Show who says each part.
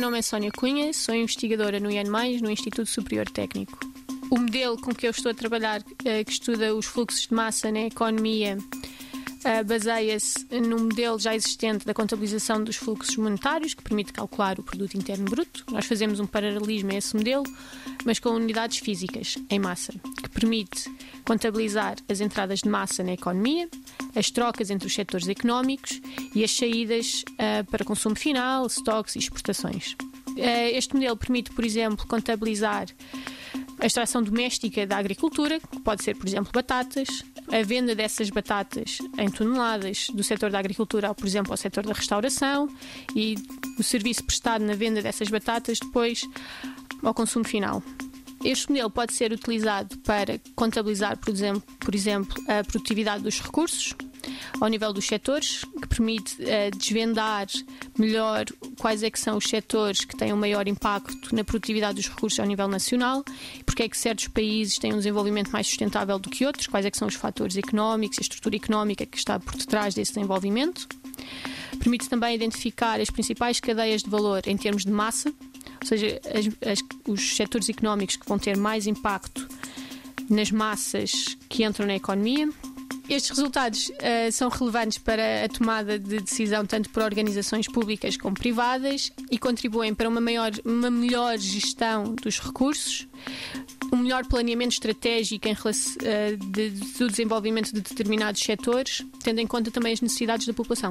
Speaker 1: nome é Sónia Cunha, sou investigadora no IAN, no Instituto Superior Técnico. O modelo com que eu estou a trabalhar, eh, que estuda os fluxos de massa na economia, uh, baseia-se num modelo já existente da contabilização dos fluxos monetários, que permite calcular o produto interno bruto. Nós fazemos um paralelismo a esse modelo, mas com unidades físicas, em massa, que permite contabilizar as entradas de massa na economia, as trocas entre os setores económicos e as saídas uh, para consumo final, estoques e exportações. Uh, este modelo permite, por exemplo, contabilizar a extração doméstica da agricultura, que pode ser, por exemplo, batatas, a venda dessas batatas em toneladas do setor da agricultura, por exemplo, ao setor da restauração e o serviço prestado na venda dessas batatas depois ao consumo final. Este modelo pode ser utilizado para contabilizar, por exemplo, por exemplo a produtividade dos recursos, ao nível dos setores, que permite uh, desvendar melhor quais é que são os setores que têm um maior impacto na produtividade dos recursos ao nível nacional, porque é que certos países têm um desenvolvimento mais sustentável do que outros, quais é que são os fatores económicos, a estrutura económica que está por detrás desse desenvolvimento. Permite também identificar as principais cadeias de valor em termos de massa, ou seja, as, as, os setores económicos que vão ter mais impacto nas massas que entram na economia estes resultados uh, são relevantes para a tomada de decisão tanto por organizações públicas como privadas e contribuem para uma, maior, uma melhor gestão dos recursos, um melhor planeamento estratégico em relação, uh, de, do desenvolvimento de determinados setores, tendo em conta também as necessidades da população.